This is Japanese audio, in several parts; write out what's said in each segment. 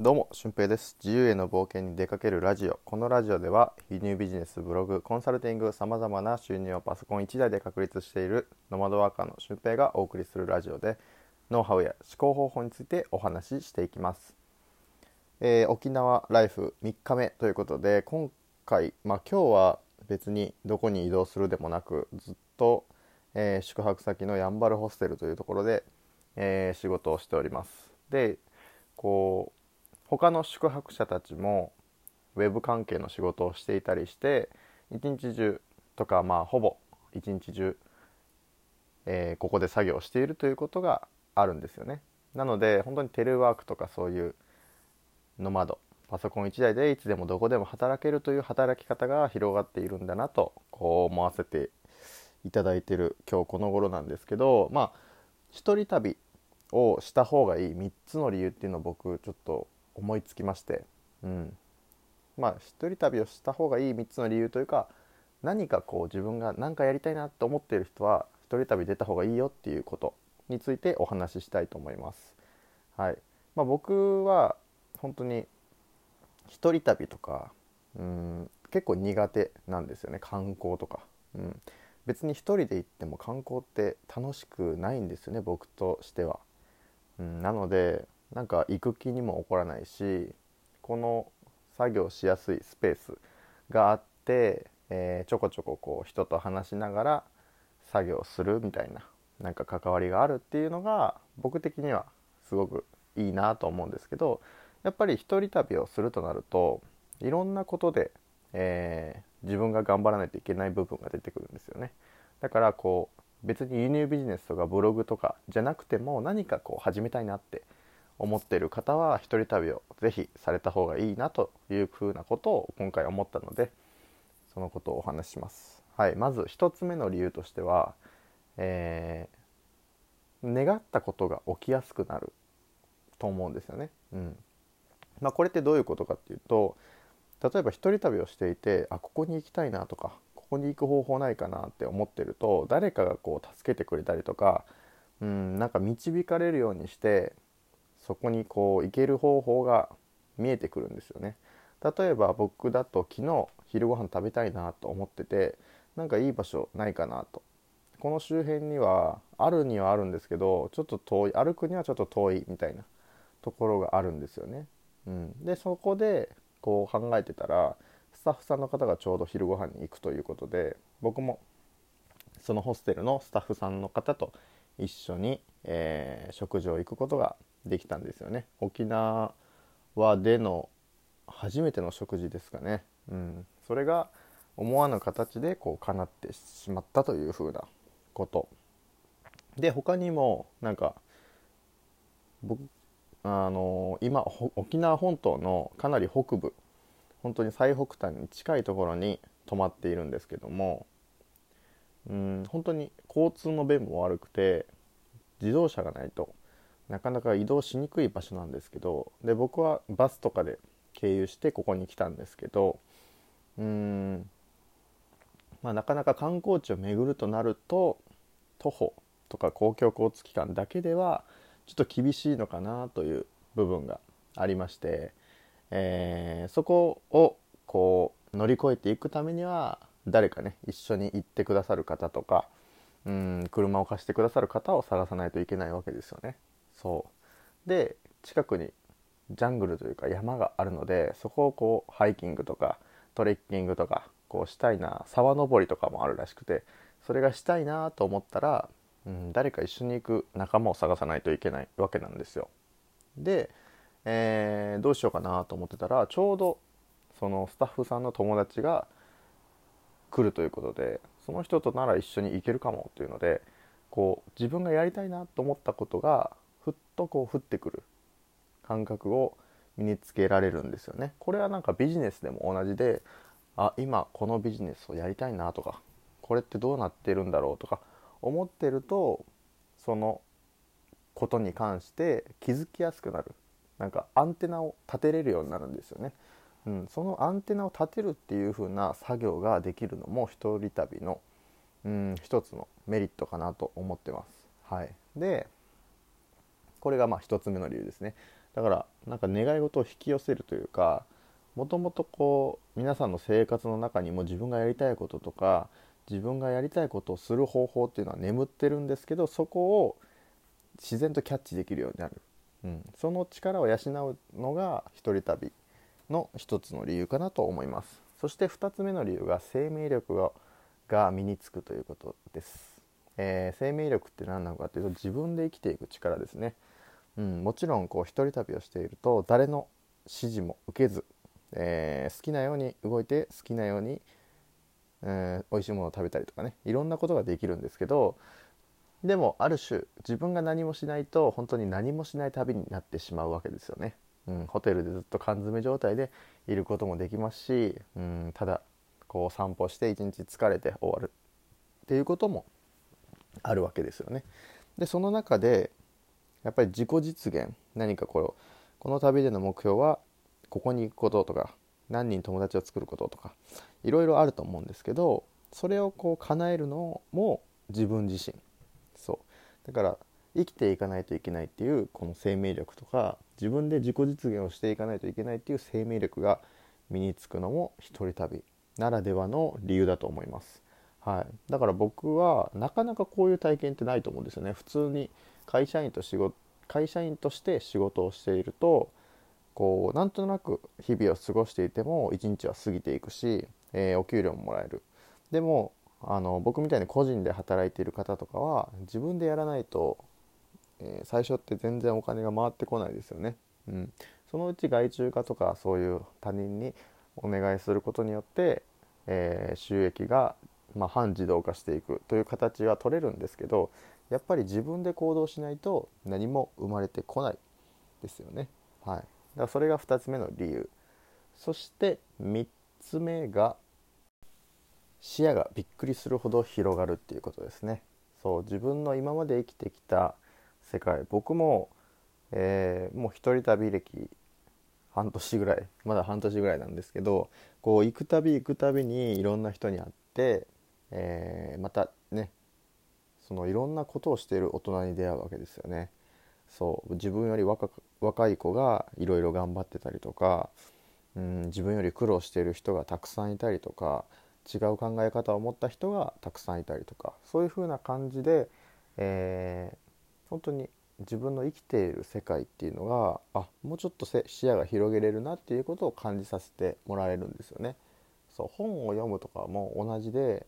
どうも、俊平です。自由への冒険に出かけるラジオ。このラジオでは、輸入ビジネス、ブログ、コンサルティング、様々な収入をパソコン1台で確立しているノマドワーカーの俊平がお送りするラジオで、ノウハウや思考方法についてお話ししていきます。えー沖縄ライフ3日目ということで、今回、まあ今日は別にどこに移動するでもなく、ずっと、えー宿泊先のやんばるホステルというところで、えー仕事をしております。で、こう、他の宿泊者たちもウェブ関係の仕事をしていたりして一日中とかまあほぼ一日中、えーここで作業しているということがあるんですよね。なので本当にテレワークとかそういうノマドパソコン1台でいつでもどこでも働けるという働き方が広がっているんだなとこう思わせていただいている今日この頃なんですけどまあ一人旅をした方がいい3つの理由っていうのを僕ちょっと思いつきまして、うん、まあ一人旅をした方がいい3つの理由というか何かこう自分が何かやりたいなと思っている人は一人旅出た方がいいよっていうことについてお話ししたいと思います。はい。まあ、僕は本当に一人旅とかうん結構苦手なんですよね。観光とか、うん、別に一人で行っても観光って楽しくないんですよね僕としては。うん、なのでなんか行く気にも起こらないしこの作業しやすいスペースがあって、えーちょこちょここう人と話しながら作業するみたいななんか関わりがあるっていうのが僕的にはすごくいいなと思うんですけどやっぱり一人旅をするとなるといろんなことで、えー自分が頑張らないといけない部分が出てくるんですよね。だからこう別に輸入ビジネスとかブログとかじゃなくても何かこう始めたいなって思ってる方は一人旅をぜひされた方がいいなというふうなことを今回思ったのでそのことをお話しします。はい、まず1つ目の理由としては、えー願ったことが起きやすくなると思うんですよね。うんまあ、これってどういうことかっていうと例えば一人旅をしていてあここに行きたいなとかここに行く方法ないかなって思ってると誰かがこう助けてくれたりとかうんなんか導かれるようにしてそこにこう行ける方法が見えてくるんですよね。例えば僕だと昨日昼ご飯食べたいなと思っててなんかいい場所ないかなとこの周辺にはあるにはあるんですけどちょっと遠い歩くにはちょっと遠いみたいなところがあるんですよね。うん、でそこでこう考えてたらスタッフさんの方がちょうど昼ご飯に行くということで僕もそのホステルのスタッフさんの方と一緒に、えー食事を行くことができたんですよね。沖縄での初めての食事ですかね、うん、それが思わぬ形でこう叶ってしまったというふうなこと。で他にもなんか僕あの今沖縄本島のかなり北部本当に最北端に近いところに泊まっているんですけどもうん本当に交通の便も悪くて自動車がないとなかなか移動しにくい場所なんですけどで僕はバスとかで経由してここに来たんですけどうーん、まあ、なかなか観光地を巡るとなると徒歩とか公共交通機関だけではちょっと厳しいのかなという部分がありまして、えーそこをこう乗り越えていくためには誰かね一緒に行ってくださる方とかうん車を貸してくださる方を探さないといけないわけですよね。そうで近くにジャングルというか山があるのでそこをこうハイキングとかトレッキングとかこうしたいな沢登りとかもあるらしくてそれがしたいなと思ったら、うん、誰か一緒に行く仲間を探さないといけないわけなんですよ。で、えーどうしようかなと思ってたらちょうどそのスタッフさんの友達が来るということでその人となら一緒に行けるかもというのでこう自分がやりたいなと思ったことがふっとこう降ってくる感覚を身につけられるんですよね。これはなんかビジネスでも同じであ今このビジネスをやりたいなとかこれってどうなってるんだろうとか思ってるとそのことに関して気づきやすくなるなんかアンテナを立てれるようになるんですよね。うん、そのアンテナを立てるっていう風な作業ができるのも一人旅の、うん、一つのメリットかなと思ってます。はい、でこれがまあ一つ目の理由ですね。だからなんか願い事を引き寄せるというかもともとこう皆さんの生活の中にも自分がやりたいこととか自分がやりたいことをする方法っていうのは眠ってるんですけどそこを自然とキャッチできるようになる、うん、その力を養うのが一人旅の一つの理由かなと思います。そして2つ目の理由が生命力がが身につくということです、えー、生命力って何なのかというと自分で生きていく力ですね、うん、もちろんこう一人旅をしていると誰の指示も受けず、えー、好きなように動いて好きなように、えー、美味しいものを食べたりとかねいろんなことができるんですけどでもある種自分が何もしないと本当に何もしない旅になってしまうわけですよね。うん、ホテルでずっと缶詰状態でいることもできますし、うん、ただこう散歩して一日疲れて終わるっていうこともあるわけですよね。でその中でやっぱり自己実現何かこのこの旅での目標はここに行くこととか何人友達を作ることとかいろいろあると思うんですけどそれをこう叶えるのも自分自身そうだから生きていかないといけないっていうこの生命力とか自分で自己実現をしていかないといけないっていう生命力が身につくのも一人旅ならではの理由だと思います。はい、だから僕はなかなかこういう体験ってないと思うんですよね。普通に会社員と仕事会社員として仕事をしているとこうなんとなく日々を過ごしていても一日は過ぎていくし、えー、お給料ももらえる。でもあの僕みたいに個人で働いている方とかは自分でやらないと、えー、最初って全然お金が回ってこないですよね。うん、そのうち外注化とかそういう他人にお願いすることによって、えー、収益が、まあ、半自動化していくという形は取れるんですけどやっぱり自分で行動しないと何も生まれてこないですよね。はい、だからそれが2つ目の理由。そして3つ目が視野がびっくりするほど広がるっていうことですね。そう自分の今まで生きてきた世界僕も、えー、もう一人旅歴半年ぐらいまだ半年ぐらいなんですけどこう行くたび行くたびにいろんな人に会って、えー、またねそのいろんなことをしている大人に出会うわけですよね。そう自分より若若い子がいろいろ頑張ってたりとか、うん、自分より苦労している人がたくさんいたりとか違う考え方を持った人がたくさんいたりとかそういう風な感じで、えー、本当に自分の生きている世界っていうのがあもうちょっと視野が広げれるなっていうことを感じさせてもらえるんですよね。そう本を読むとかも同じで、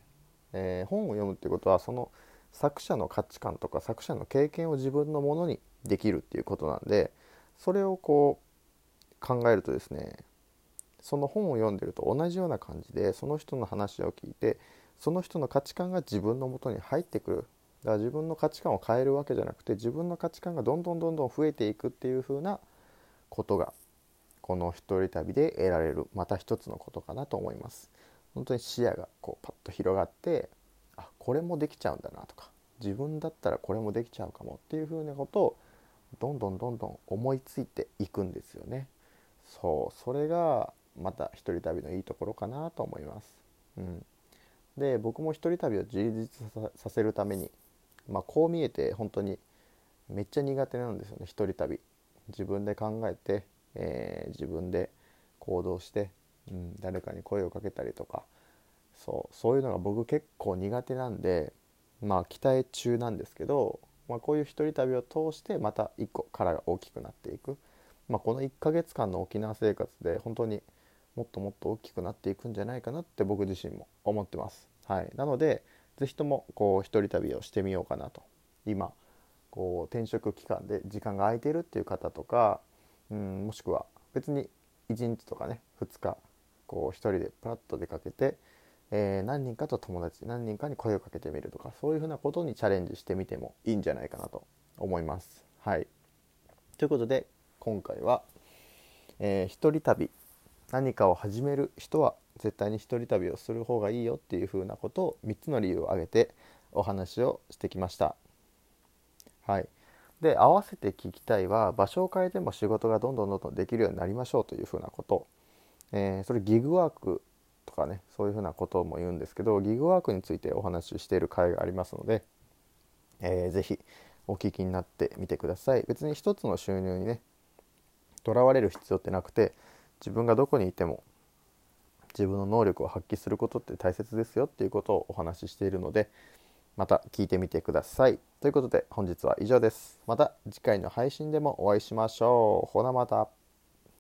えー、本を読むっていうことはその作者の価値観とか作者の経験を自分のものにできるっていうことなんでそれをこう考えるとですねその本を読んでると同じような感じでその人の話を聞いてその人の価値観が自分のもとに入ってくる。だから自分の価値観を変えるわけじゃなくて自分の価値観がどんどんどんどん増えていくっていう風なことがこの一人旅で得られるまた一つのことかなと思います。本当に視野がこうパッと広がってあこれもできちゃうんだなとか自分だったらこれもできちゃうかもっていう風なことをどんどんどんどん思いついていくんですよねそうそれがまた一人旅のいいところかなと思います。うん、で僕も一人旅を充実させるために、まあ、こう見えて本当にめっちゃ苦手なんですよね一人旅。自分で考えて、えー、自分で行動して、うん、誰かに声をかけたりとか。そうそういうのが僕結構苦手なんでまあ期待中なんですけど、まあ、こういう一人旅を通してまた一個殻が大きくなっていく、まあ、この1ヶ月間の沖縄生活で本当にもっともっと大きくなっていくんじゃないかなって僕自身も思ってます。はい、なので是非ともこう一人旅をしてみようかなと。今こう転職期間で時間が空いてるっていう方とか、うん、もしくは別に1日とかね2日こう一人でプラッと出かけて、えー、何人かと友達何人かに声をかけてみるとかそういうふうなことにチャレンジしてみてもいいんじゃないかなと思います。はい、ということで今回は、えー、一人旅何かを始める人は絶対に一人旅をする方がいいよっていうふうなことを3つの理由を挙げてお話をしてきました。はい、で合わせて聞きたいは場所を変えても仕事がどんどんどんどんできるようになりましょうというふうなこと、えー、それギグワークとかねそういうふうなことも言うんですけどギグワークについてお話ししている回がありますので、えー、ぜひお聞きになってみてください別に一つの収入にねとらわれる必要ってなくて自分がどこにいても自分の能力を発揮することって大切ですよっていうことをお話ししているのでまた聞いてみてください。ということで本日は以上です。また次回の配信でもお会いしましょう。ほなまた。